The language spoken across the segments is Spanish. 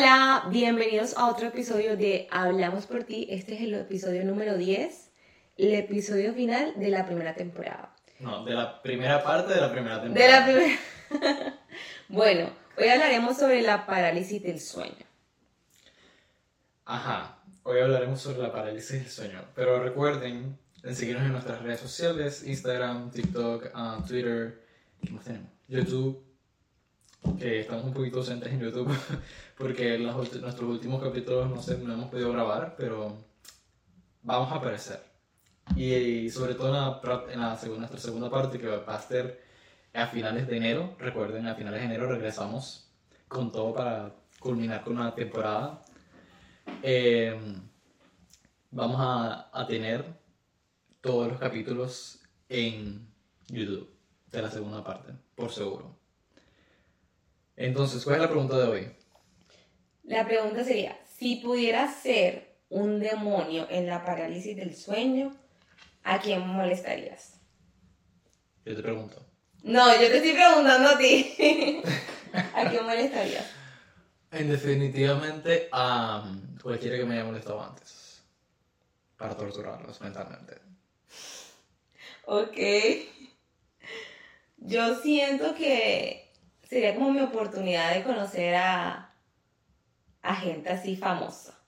Hola, bienvenidos a otro episodio de Hablamos por ti. Este es el episodio número 10, el episodio final de la primera temporada. No, de la primera parte de la primera De temporada. la primera. bueno, hoy hablaremos sobre la parálisis del sueño. Ajá, hoy hablaremos sobre la parálisis del sueño. Pero recuerden en seguirnos en nuestras redes sociales, Instagram, TikTok, ah, Twitter, ¿qué más tenemos? YouTube, que estamos un poquito ausentes en YouTube porque ulti- nuestros últimos capítulos no, sé, no hemos podido grabar, pero vamos a aparecer. Y, sobre todo en, la, en la segunda, nuestra segunda parte que va a ser a finales de enero. Recuerden, a finales de enero regresamos con todo para culminar con una temporada. Eh, vamos a, a tener todos los capítulos en YouTube de la segunda parte, por seguro. Entonces, ¿cuál es la pregunta de hoy? La pregunta sería, si pudieras ser un demonio en la parálisis del sueño, ¿a quién molestarías? Yo te pregunto. No, yo te estoy preguntando a ti. ¿A quién molestarías? En definitivamente a cualquiera que me haya molestado antes. Para torturarlos mentalmente. Ok. Yo siento que sería como mi oportunidad de conocer a, a gente así famosa.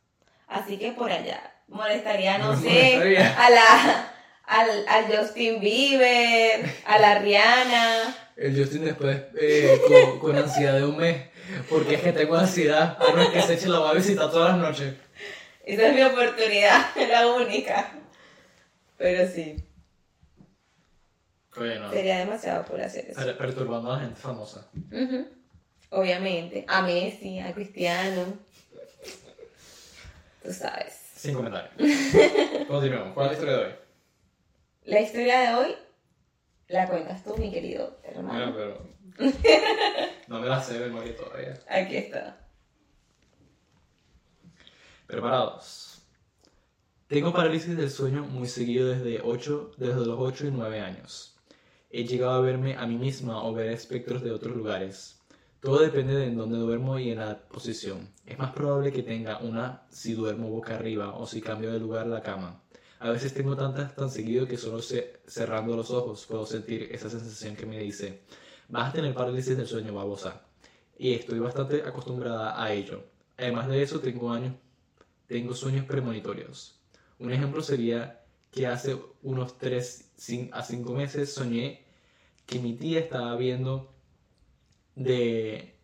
Así que por allá molestaría, no Me sé, molestaría. a la al, al Justin Bieber, a la Rihanna. El Justin después eh, con, con ansiedad de un mes. Porque es que tengo ansiedad. A no es que se eche la va a visitar todas las noches. Esa es mi oportunidad, la única. Pero sí, Sería demasiado por hacer eso. Per- Perturbando a la gente famosa. Ujú. Obviamente, a Messi, a Cristiano. Tú sabes. Sin comentarios. Continuemos. ¿Cuál es la historia de hoy? La historia de hoy la cuentas tú, mi querido Bueno, hermano. pero. No me la sé de memoria todavía. Aquí está. Preparados. Tengo parálisis del sueño muy seguido desde, ocho, desde los 8 y 9 años. He llegado a verme a mí misma o ver espectros de otros lugares. Todo depende de en dónde duermo y en la posición. Es más probable que tenga una si duermo boca arriba o si cambio de lugar la cama. A veces tengo tantas tan seguido que solo cerrando los ojos puedo sentir esa sensación que me dice, vas a tener parálisis del sueño, babosa. Y estoy bastante acostumbrada a ello. Además de eso, tengo años tengo sueños premonitorios. Un ejemplo sería que hace unos 3 a 5 meses soñé que mi tía estaba viendo de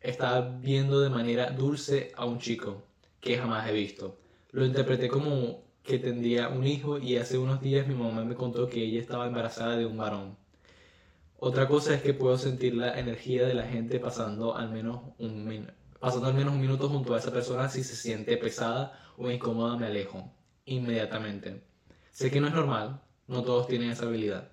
estaba viendo de manera dulce a un chico que jamás he visto. Lo interpreté como que tendría un hijo y hace unos días mi mamá me contó que ella estaba embarazada de un varón. Otra cosa es que puedo sentir la energía de la gente pasando al menos un pasando al menos un minuto junto a esa persona si se siente pesada o incómoda me alejo inmediatamente. Sé que no es normal, no todos tienen esa habilidad.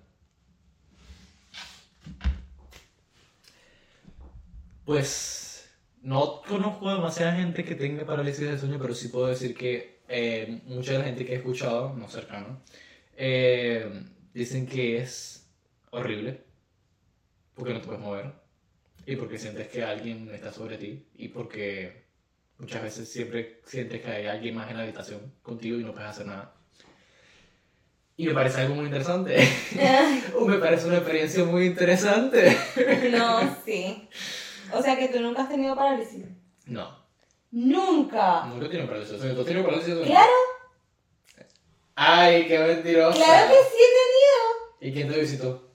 Pues no conozco demasiada gente que tenga parálisis del sueño, pero sí puedo decir que eh, mucha de la gente que he escuchado, no cercano, eh, dicen que es horrible porque no te puedes mover y porque sientes que alguien está sobre ti y porque muchas veces siempre sientes que hay alguien más en la habitación contigo y no puedes hacer nada. Y me parece algo muy interesante. o me parece una experiencia muy interesante. No, sí. O sea que tú nunca has tenido parálisis. No, Nunca. nunca he tenido parálisis. ¿Tú has tenido parálisis? Claro, Ay, qué mentirosa. claro que sí he ¿Y quién te visitó?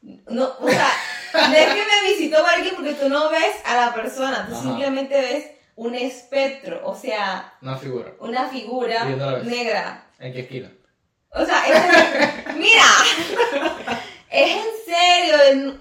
tenido. No, o sea, no es que me visitó alguien porque tú no ves a la persona, tú Ajá. simplemente ves un espectro, o sea, Una figura. una figura negra. ¿En qué esquina? O sea, es, mira, es en serio.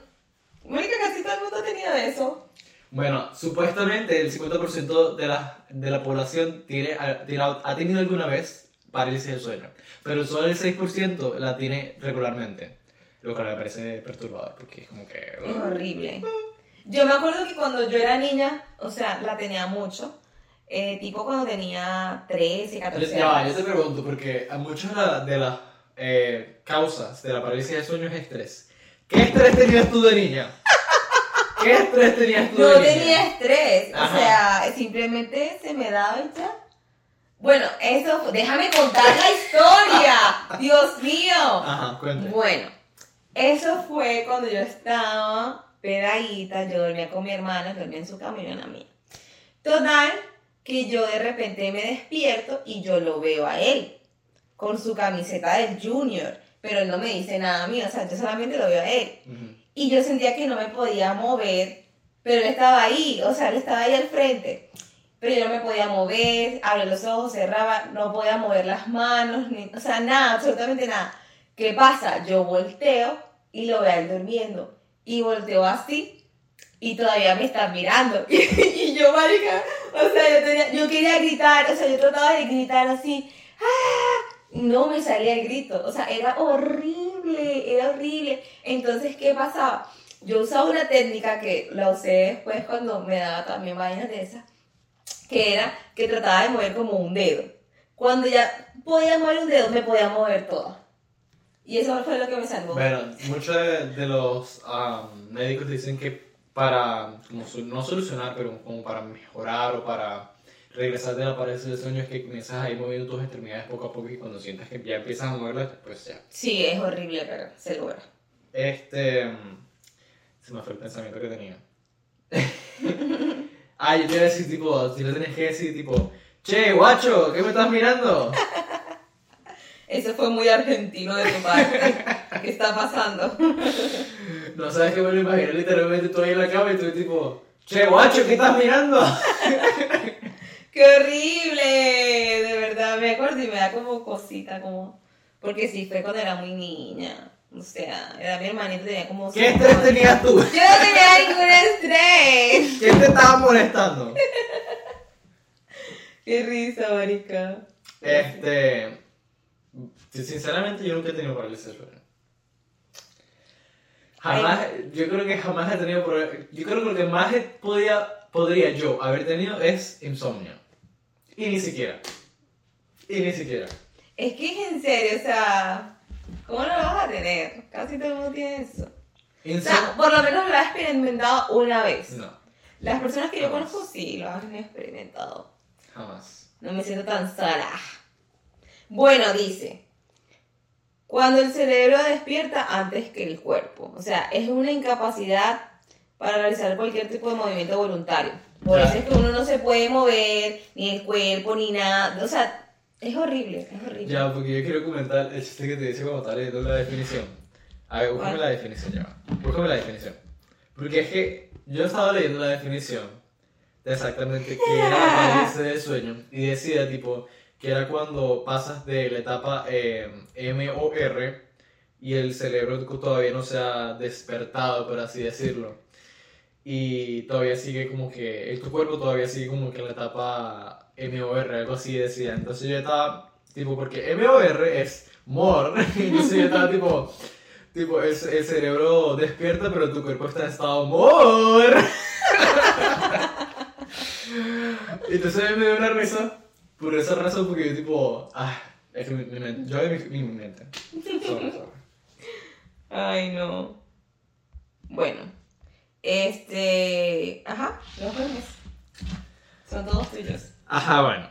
Mónica, casi todo el mundo ha tenido eso. Bueno, supuestamente el 50% de la, de la población tiene, ha, tiene- ha tenido alguna vez parálisis del sueño, pero solo el 6% la tiene regularmente, lo que me parece perturbador, porque es como que... Es horrible. Yo me acuerdo que cuando yo era niña, o sea, la tenía mucho. Eh, tipo cuando tenía 13, 14 Ya va, yo años. te pregunto, porque a muchas de la- de las eh, causas de la parálisis del sueño es estrés. ¿Qué estrés tenías tú de niña? ¿Qué estrés tenías tú? No de niña? tenía estrés, Ajá. o sea, simplemente se me daba y ya. Bueno, eso, déjame contar la historia, Dios mío. Ajá, cuéntame. Bueno, eso fue cuando yo estaba pedadita, yo dormía con mi hermana, dormía en su cama y la mía. Total, que yo de repente me despierto y yo lo veo a él, con su camiseta del Junior, pero él no me dice nada a mí, o sea, yo solamente lo veo a él. Y yo sentía que no me podía mover, pero él estaba ahí, o sea, él estaba ahí al frente. Pero yo no me podía mover, abría los ojos, cerraba, no podía mover las manos, ni, o sea, nada, absolutamente nada. ¿Qué pasa? Yo volteo y lo veo a él durmiendo. Y volteo así y todavía me está mirando. y yo, marica, o sea, yo, tenía- yo quería gritar, o sea, yo trataba de gritar así. ¡Ah! No me salía el grito, o sea, era horrible, era horrible. Entonces, ¿qué pasaba? Yo usaba una técnica que la usé después cuando me daba también vainas de esas, que era que trataba de mover como un dedo. Cuando ya podía mover un dedo, me podía mover toda. Y eso fue lo que me salvó. Bueno, muchos de, de los am, médicos dicen que para, como no solucionar, pero como para mejorar o para regresar de la parálisis del sueño es que comienzas a ir moviendo tus extremidades poco a poco y cuando sientas que ya empiezas a moverlas, pues ya. Sí, es horrible, pero se logra. Este. Se me fue el pensamiento que tenía. ah, yo te iba a decir, tipo, si le tenés que decir, tipo, che, guacho, ¿qué me estás mirando? Eso fue muy argentino de tu parte. ¿Qué está pasando? No sabes que me lo imaginé literalmente tú ahí en la cama y tú, tipo, che, guacho, ¿qué estás mirando? ¡Qué horrible! De verdad, me acuerdo y me da como cosita, como... Porque sí, fue cuando era muy niña. O sea, era mi hermanito, tenía como... ¿Qué estrés años. tenías tú? Yo no tenía ningún estrés. ¿Quién te estaba molestando? Qué risa, marica. Este. Sinceramente, yo nunca he tenido parálisis. Jamás, yo creo que jamás he tenido problemas. Yo creo que lo que más podía, podría yo haber tenido es insomnio. Y ni siquiera. Y ni siquiera. Es que es en serio, o sea... ¿Cómo no lo vas a tener? Casi todo el mundo tiene eso. O sea, por lo menos lo has experimentado una vez. No, Las personas que yo conozco sí lo han experimentado. jamás. No me siento tan sola. Bueno, dice, cuando el cerebro despierta antes que el cuerpo. O sea, es una incapacidad para realizar cualquier tipo de movimiento voluntario. Por eso es que uno no se puede mover, ni el cuerpo, ni nada. O sea, es horrible, es horrible. Ya, porque yo quiero comentar el chiste que te dice cuando estás leyendo la definición. A ver, búscame ¿Cuál? la definición ya. Búscame la definición. Porque es que yo estaba leyendo la definición de exactamente qué era la parálisis del sueño y decía, tipo, que era cuando pasas de la etapa eh, MOR y el cerebro todavía no se ha despertado, por así decirlo. Y todavía sigue como que, tu cuerpo todavía sigue como que en la etapa MOR, algo así decía. Entonces yo estaba, tipo, porque MOR es more, entonces yo estaba tipo, tipo, el, el cerebro despierta, pero tu cuerpo está en estado more. Entonces me dio una risa por esa razón, porque yo tipo, ah, es que mi, mi mente, yo mi, mi, mi mente. Sorry, sorry. Ay, no. Bueno, este... Ajá, los memes. Son todos tuyos. Ajá, bueno.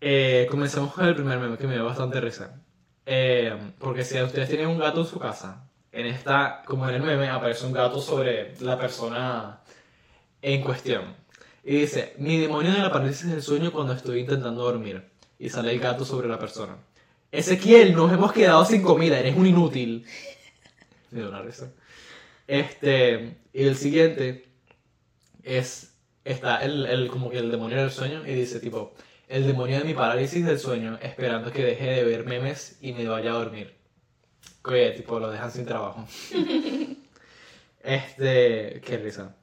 Eh, comenzamos con el primer meme que me dio bastante risa. Eh, porque si ustedes tienen un gato en su casa, en esta, como en el meme, aparece un gato sobre la persona en cuestión. Y dice, mi demonio de la parálisis del sueño cuando estoy intentando dormir. Y sale el gato sobre la persona. Ezequiel, nos hemos quedado sin comida, eres un inútil. Me dio una risa. Este, y el siguiente es, está el, el, como que el demonio del sueño y dice tipo, el demonio de mi parálisis del sueño esperando que deje de ver memes y me vaya a dormir. Oye, tipo, lo dejan sin trabajo. este, qué risa.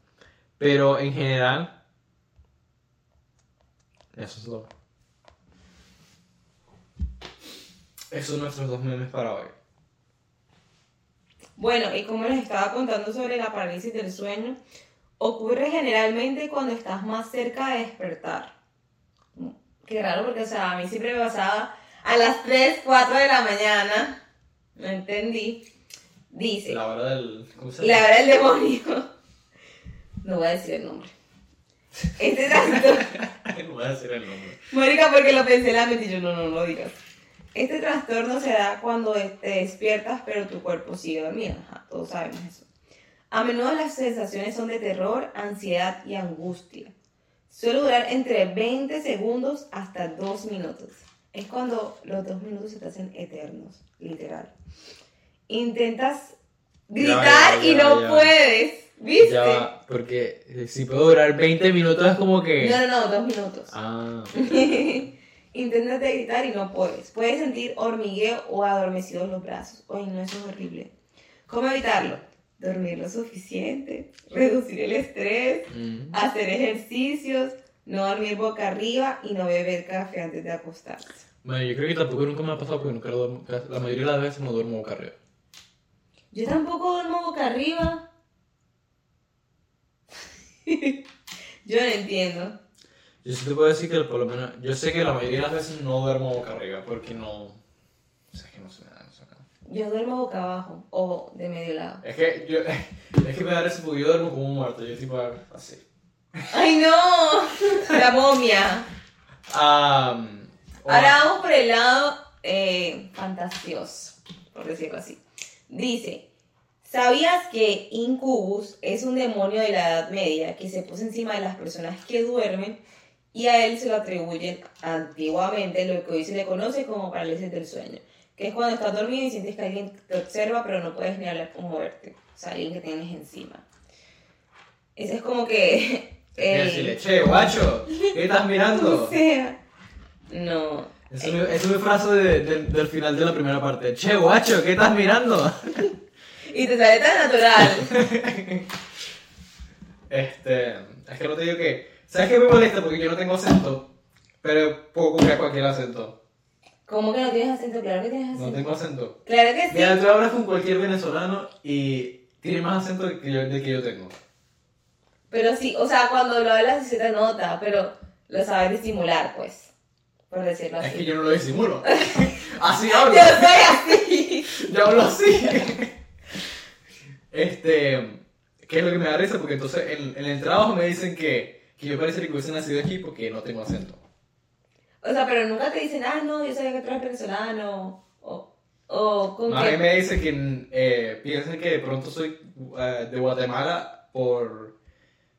Pero en general, eso es todo. Esos son nuestros dos memes para hoy. Bueno, y como les estaba contando sobre la parálisis del sueño, ocurre generalmente cuando estás más cerca de despertar. Qué raro porque, o sea, a mí siempre me pasaba a las 3, 4 de la mañana. No entendí. Dice, La hora del... ¿Cómo se la hora del demonio. No voy a decir el nombre. Este trastorno. voy a decir el nombre. Mónica, porque lo pensé en la mente y yo, no, no, lo digas. Este trastorno se da cuando te despiertas, pero tu cuerpo sigue dormido. Todos sabemos eso. A menudo las sensaciones son de terror, ansiedad y angustia. Suele durar entre 20 segundos hasta 2 minutos. Es cuando los 2 minutos se te hacen eternos, literal. Intentas gritar ya y no ya puedes. ¿Viste? Ya porque si puedo durar 20 minutos es como que... No, no, no, 2 minutos. Ah, Intentas de gritar y no puedes. Puedes sentir hormigueo o adormecidos los brazos. Ay, no, eso es horrible. ¿Cómo evitarlo? Dormir lo suficiente, reducir el estrés, mm. hacer ejercicios, no dormir boca arriba y no beber café antes de acostarse. Bueno, yo creo que tampoco nunca me ha pasado porque nunca lo duermo, la mayoría de las veces no duermo boca arriba. Yo tampoco duermo boca arriba. Yo no entiendo. Yo sí te puedo decir que por lo menos, yo sé que la mayoría de las veces no duermo boca arriba porque no, o sea, es que no se me da eso acá. Yo duermo boca abajo o de medio lado. Es que yo, es que me da eso porque yo duermo como un muerto, yo tipo así. ¡Ay, no! La momia. Ah, Ahora vamos por el lado eh, fantasioso, por decirlo así. Dice, ¿sabías que Incubus es un demonio de la Edad Media que se puso encima de las personas que duermen y a él se lo atribuyen antiguamente lo que hoy se le conoce como parálisis del sueño? Que es cuando estás dormido y sientes que alguien te observa pero no puedes ni hablar o moverte. O sea, alguien que tienes encima. Ese es como que... El- decirle, che, guacho, ¿qué estás mirando? O sea, no. Esa es mi- esa es mi frase de- de- del final de la primera parte. Che, guacho, ¿qué estás mirando? Y te sale tan natural. Este, es que no te digo que, ¿sabes qué me molesta? Porque yo no tengo acento, pero puedo copiar cualquier acento. ¿Cómo que no tienes acento? Claro que tienes acento. No tengo acento. Claro que sí. Mira, tú hablas con cualquier venezolano y tiene más acento del que yo, del que yo tengo. Pero sí, o sea, cuando lo hablas se te nota, pero lo sabes disimular, pues. Por decirlo Es que yo no lo disimulo. Así hablo. Yo soy así. Yo hablo así. Este, ¿qué es lo que me da risa? Porque entonces en, en el trabajo me dicen que, que yo parece que hubiese nacido aquí porque no tengo acento. O sea, pero nunca te dicen, ah, no, yo sabía que tú eres venezolano. O, o con A mí me dicen que eh, piensan que de pronto soy eh, de Guatemala por...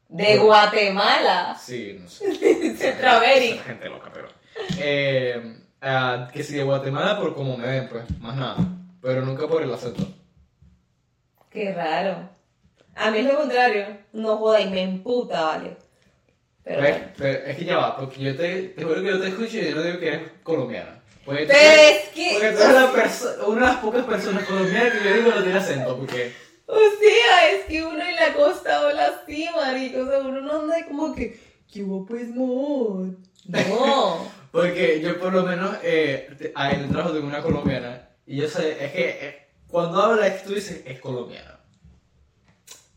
De Guatemala. Sí, no sé. Centroamérica. Gente loca, pero... Eh, que si de Guatemala por como me ven, pues, más nada. Pero nunca por el acento. Qué raro. A mí es lo contrario. No joda y me emputa, vale. Pero bueno. Pero es que ya va, porque yo te, te juro que yo te escucho y yo no digo que eres colombiana. Porque Pero es que. Porque tú eres la una de las pocas personas colombianas que yo digo no tiene acento, porque... O sea, es que uno en la costa habla así, marico. O sea, uno no anda como que. ¿Qué hubo, pues, mod? No. Porque yo por lo menos eh, en el trabajo tengo una colombiana y yo sé, es que eh, cuando habla es que tú dices es colombiana.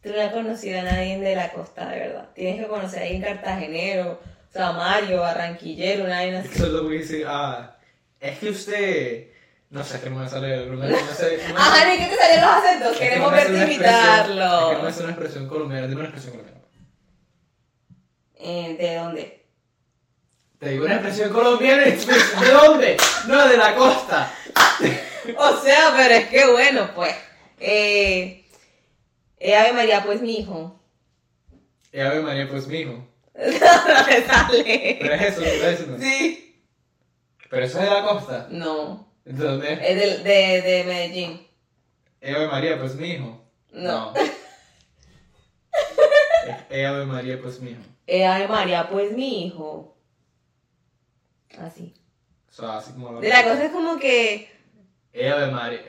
Tú no has conocido a nadie de la costa, de verdad. Tienes que conocer a alguien cartagenero, o sea, Mario, barranquillero, una vaina así. que solo porque dice, ah, es que usted... No sé, que no me sale... Me- no sé, no Ajá, ni que te salen los acentos. es que Queremos sale verte expresión- Es que no imitarlo. una expresión colombiana, dime una expresión colombiana. Eh, ¿De dónde? Te digo una expresión colombiana y tú dices, ¿de dónde? No, de la costa. O sea, pero es que bueno, pues. Eh, eh, Ave María, pues mi hijo. Y Ave María, pues mi hijo. no me sale. Pero es eso diciendo. Sí. Pero eso es de la costa. No. ¿De dónde es? De, de, de Medellín. Eh, Ave María, pues mi hijo. No. Es eh, Ave María, pues mi hijo. Eh, Ave María, pues mi hijo. Así. O sea, así como lo De la cosa es como que. Ave María.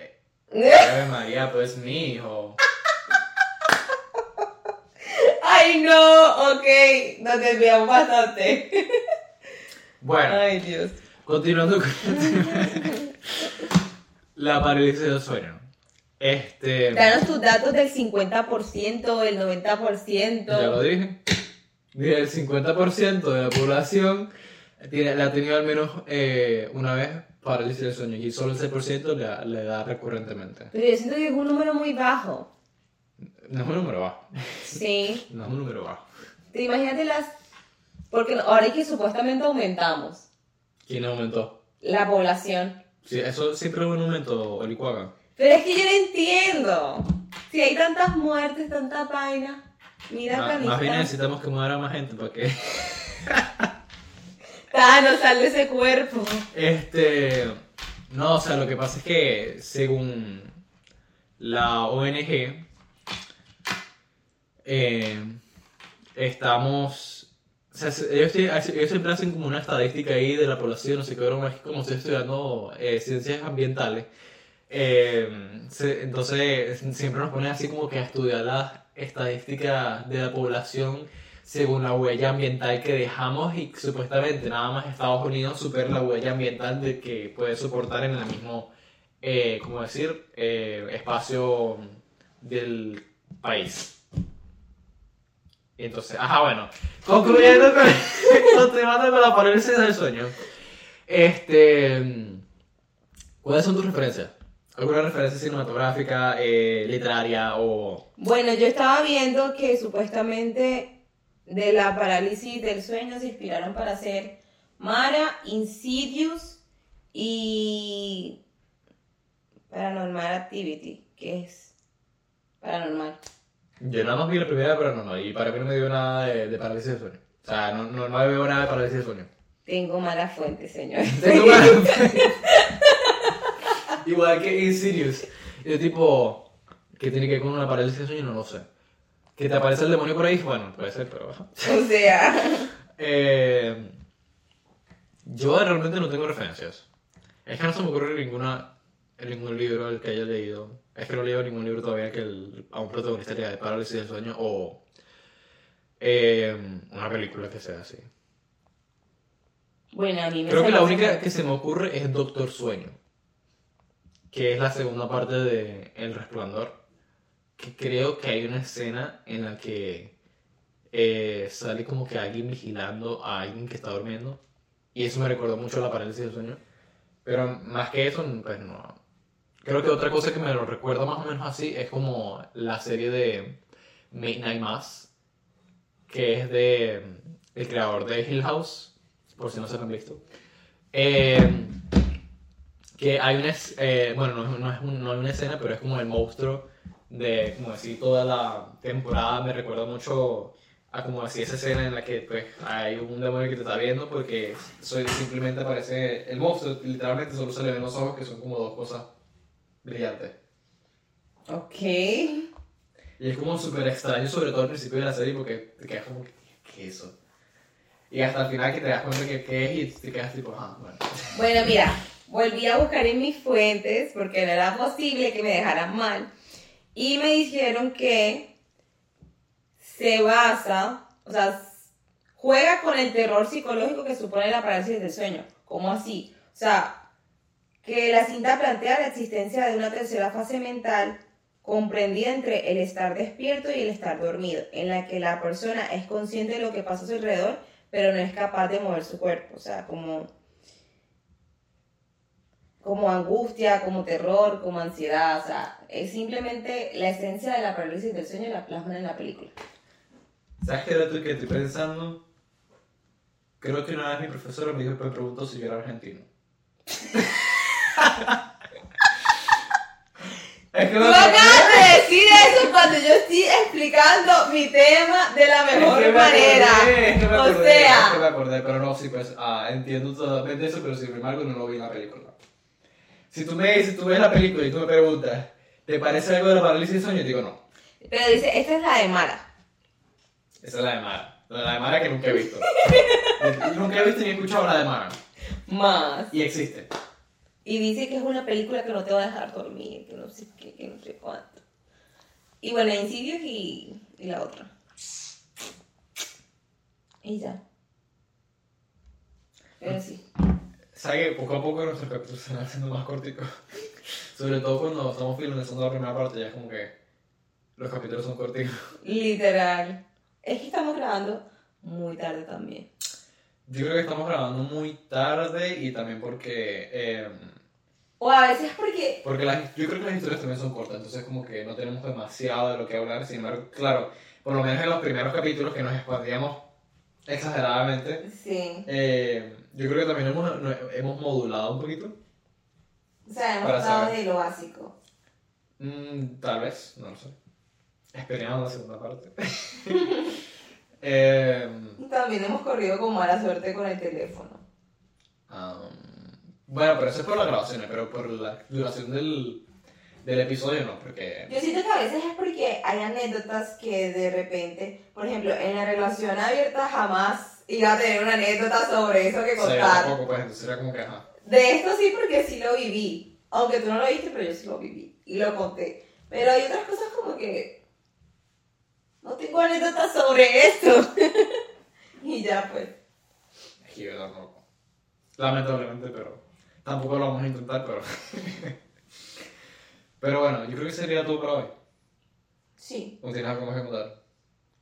eh, Ave María, pues mi hijo. Ay, no, ok. Nos desviamos bastante. Bueno, Ay, Dios. continuando con la parálisis del sueño. Este. Danos tus datos del 50%, del 90%. Ya lo dije. Mira, el 50% de la población la ha tenido al menos eh, una vez parálisis del sueño y solo el 6% le, le da recurrentemente. Pero yo siento que es un número muy bajo. No es un número bajo. Sí. No es un número bajo. Te imagínate las... Porque ahora es que supuestamente aumentamos ¿Quién aumentó? la población. Sí, eso siempre hubo un aumento, Olicuaga. Pero es que yo no entiendo. Si hay tantas muertes, tanta vaina. Mira Ma- Más bien necesitamos que muera más gente para que. Thanos, sal de ese cuerpo. Este. No, o sea, lo que pasa es que según la ONG, eh, estamos. O sea, se- ellos, siempre hacen como una estadística ahí de la población, no sé qué es como estoy estudiando eh, ciencias ambientales. Eh, entonces, siempre nos ponen así como que a estudiar las estadísticas de la población según la huella ambiental que dejamos y supuestamente nada más Estados Unidos supera la huella ambiental de que puede soportar en el mismo, eh, ¿cómo decir?, eh, espacio del país. Entonces, ajá, bueno, concluyendo con, continuando con la parálisis del sueño, este, ¿cuáles son tus referencias? ¿Alguna referencia cinematográfica, eh, literaria o...? Bueno, yo estaba viendo que supuestamente de la parálisis del sueño se inspiraron para hacer Mara, Insidious y Paranormal Activity, que es paranormal. Yo nada más vi la primera, no, no, y para mí no me dio nada de, de parálisis de sueño. O sea, no, no, no veo nada de parálisis de sueño. Tengo mala fuente, señor. Tengo mal- Igual que Insidious. Yo tipo, ¿qué tiene que ver con una parálisis de sueño? No lo sé. ¿Que te aparece el demonio por ahí? Bueno, puede ser, pero... O sea, Eh, yo realmente no tengo referencias. Es que no se me ocurre ninguna, ningún libro al que haya leído. Es que no he leído ningún libro todavía que el- a un protagonista le de parálisis del sueño o eh, una película que sea así. bueno, a mí me Creo que la única que se me ocurre es Doctor Sueño, que es la segunda parte de El Resplandor, que creo que hay una escena en la que eh, sale como que alguien vigilando a alguien que está durmiendo, y eso me recordó mucho a la parálisis del sueño, pero más que eso, pues no. Creo que otra cosa que me lo recuerda más o menos así es como la serie de Midnight Mass, que es de el creador de Hill House, por si no se lo han visto. Eh, que hay una, eh, bueno, no, no es un- no hay una escena, pero es como el monstruo de, como decir, toda la temporada me recuerda mucho a como así esa escena en la que pues hay un demonio que te está viendo porque soy, simplemente aparece el monstruo, literalmente solo se le ven los ojos que son como dos cosas brillantes. Ok. Y es como súper extraño, sobre todo al principio de la serie, porque te quedas como, ¿qué, es eso? Y hasta el final que te das cuenta que qué es y te quedas tipo, ah, bueno. Bueno, mira, volví a buscar en mis fuentes porque no era posible que me dejaran mal. Y me dijeron que se basa, o sea, juega con el terror psicológico que supone la parálisis del sueño. ¿Cómo así? O sea, que la cinta plantea la existencia de una tercera fase mental comprendida entre el estar despierto y el estar dormido, en la que la persona es consciente de lo que pasa a su alrededor, pero no es capaz de mover su cuerpo. O sea, como como angustia, como terror, como ansiedad, o sea, es simplemente la esencia de la parálisis del sueño la plasman en la película. ¿Sabes qué dato que estoy pensando? Creo que una vez mi profesora me, dijo, me preguntó si yo era argentino. es que Tú me acabas de decir eso cuando yo estoy explicando mi tema de la mejor Es que me manera. acordé, es que me o acordé, es que sea, me acordé, pero no, sí, pues ah, entiendo totalmente eso, pero sin embargo no lo vi en la película. Si tú me dices, tú ves la película y tú me preguntas, ¿te parece algo de la parálisis del sueño? Y digo, no. pero dice, esta es la de Mara. Esa es la de Mara. La de Mara que nunca he visto. nunca he visto ni he escuchado la de Mara. Más. Y existe. Y dice que es una película que no te va a dejar dormir, que no sé qué, que no sé cuánto. Y bueno, Insidious y, y la otra. Y ya. Pero sí. ¿Sabes que poco a poco nuestros capítulos se van haciendo más corticos? Sobre todo cuando estamos finalizando la primera parte, ya es como que los capítulos son corticos. Literal. Es que estamos grabando muy tarde también. Yo creo que estamos grabando muy tarde y también porque eh, O a veces porque Porque las, yo creo que las historias también son cortas, entonces como que no tenemos demasiado de lo que hablar. Sin embargo, claro, por lo menos en los primeros capítulos que nos expandíamos exageradamente, Sí. eh, yo creo que también hemos, hemos modulado un poquito. O sea, hemos estado de lo básico. Mm, tal vez, no lo sé. Esperamos la segunda parte. eh, también hemos corrido con mala suerte con el teléfono. um, bueno, pero eso es por las grabaciones, pero por la duración del, del episodio no, porque... Yo siento que a veces es porque hay anécdotas que de repente, por ejemplo, en la relación abierta jamás iba a tener una anécdota sobre eso que contar. tampoco, pues, entonces era como que, ajá. De esto sí porque sí lo viví. Aunque tú no lo viste, pero yo sí lo viví. Y lo conté. Pero hay otras cosas como que... No tengo anécdotas sobre esto. y ya pues. Es que yo tampoco. Lamentablemente, pero tampoco lo vamos a intentar, pero... pero bueno, yo creo que sería todo para hoy. Sí. ¿O tienes algo más que contar?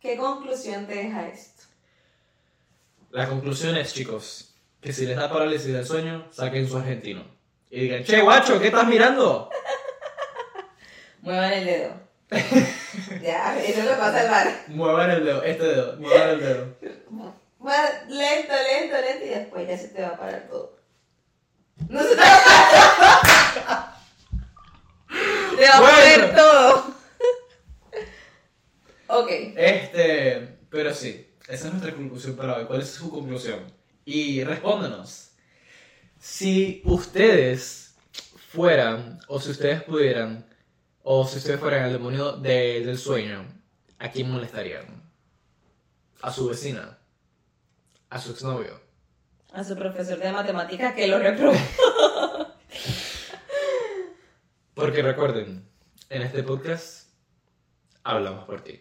¿Qué conclusión te deja esto? La conclusión es, chicos, que si les da parálisis del sueño, saquen su argentino. Y digan, che, guacho, ¿qué estás mirando? Muevan el dedo. ya, eso le pasa al bar. Muevan el dedo, este dedo, muevan el dedo. Va lento, lento, lento y después ya se te va a parar todo. No se te va a parar. Te va a Bueno. mover todo. ok. Este, pero sí, esa es nuestra ¿Cuál es su conclusión? Y respóndanos. Si ustedes fueran, o si ustedes pudieran, o si ustedes fueran el demonio de- del sueño, ¿a quién molestarían? ¿A su vecina? ¿A su exnovio? A su profesor de matemáticas que lo reprobó. Porque recuerden, en este podcast hablamos por ti.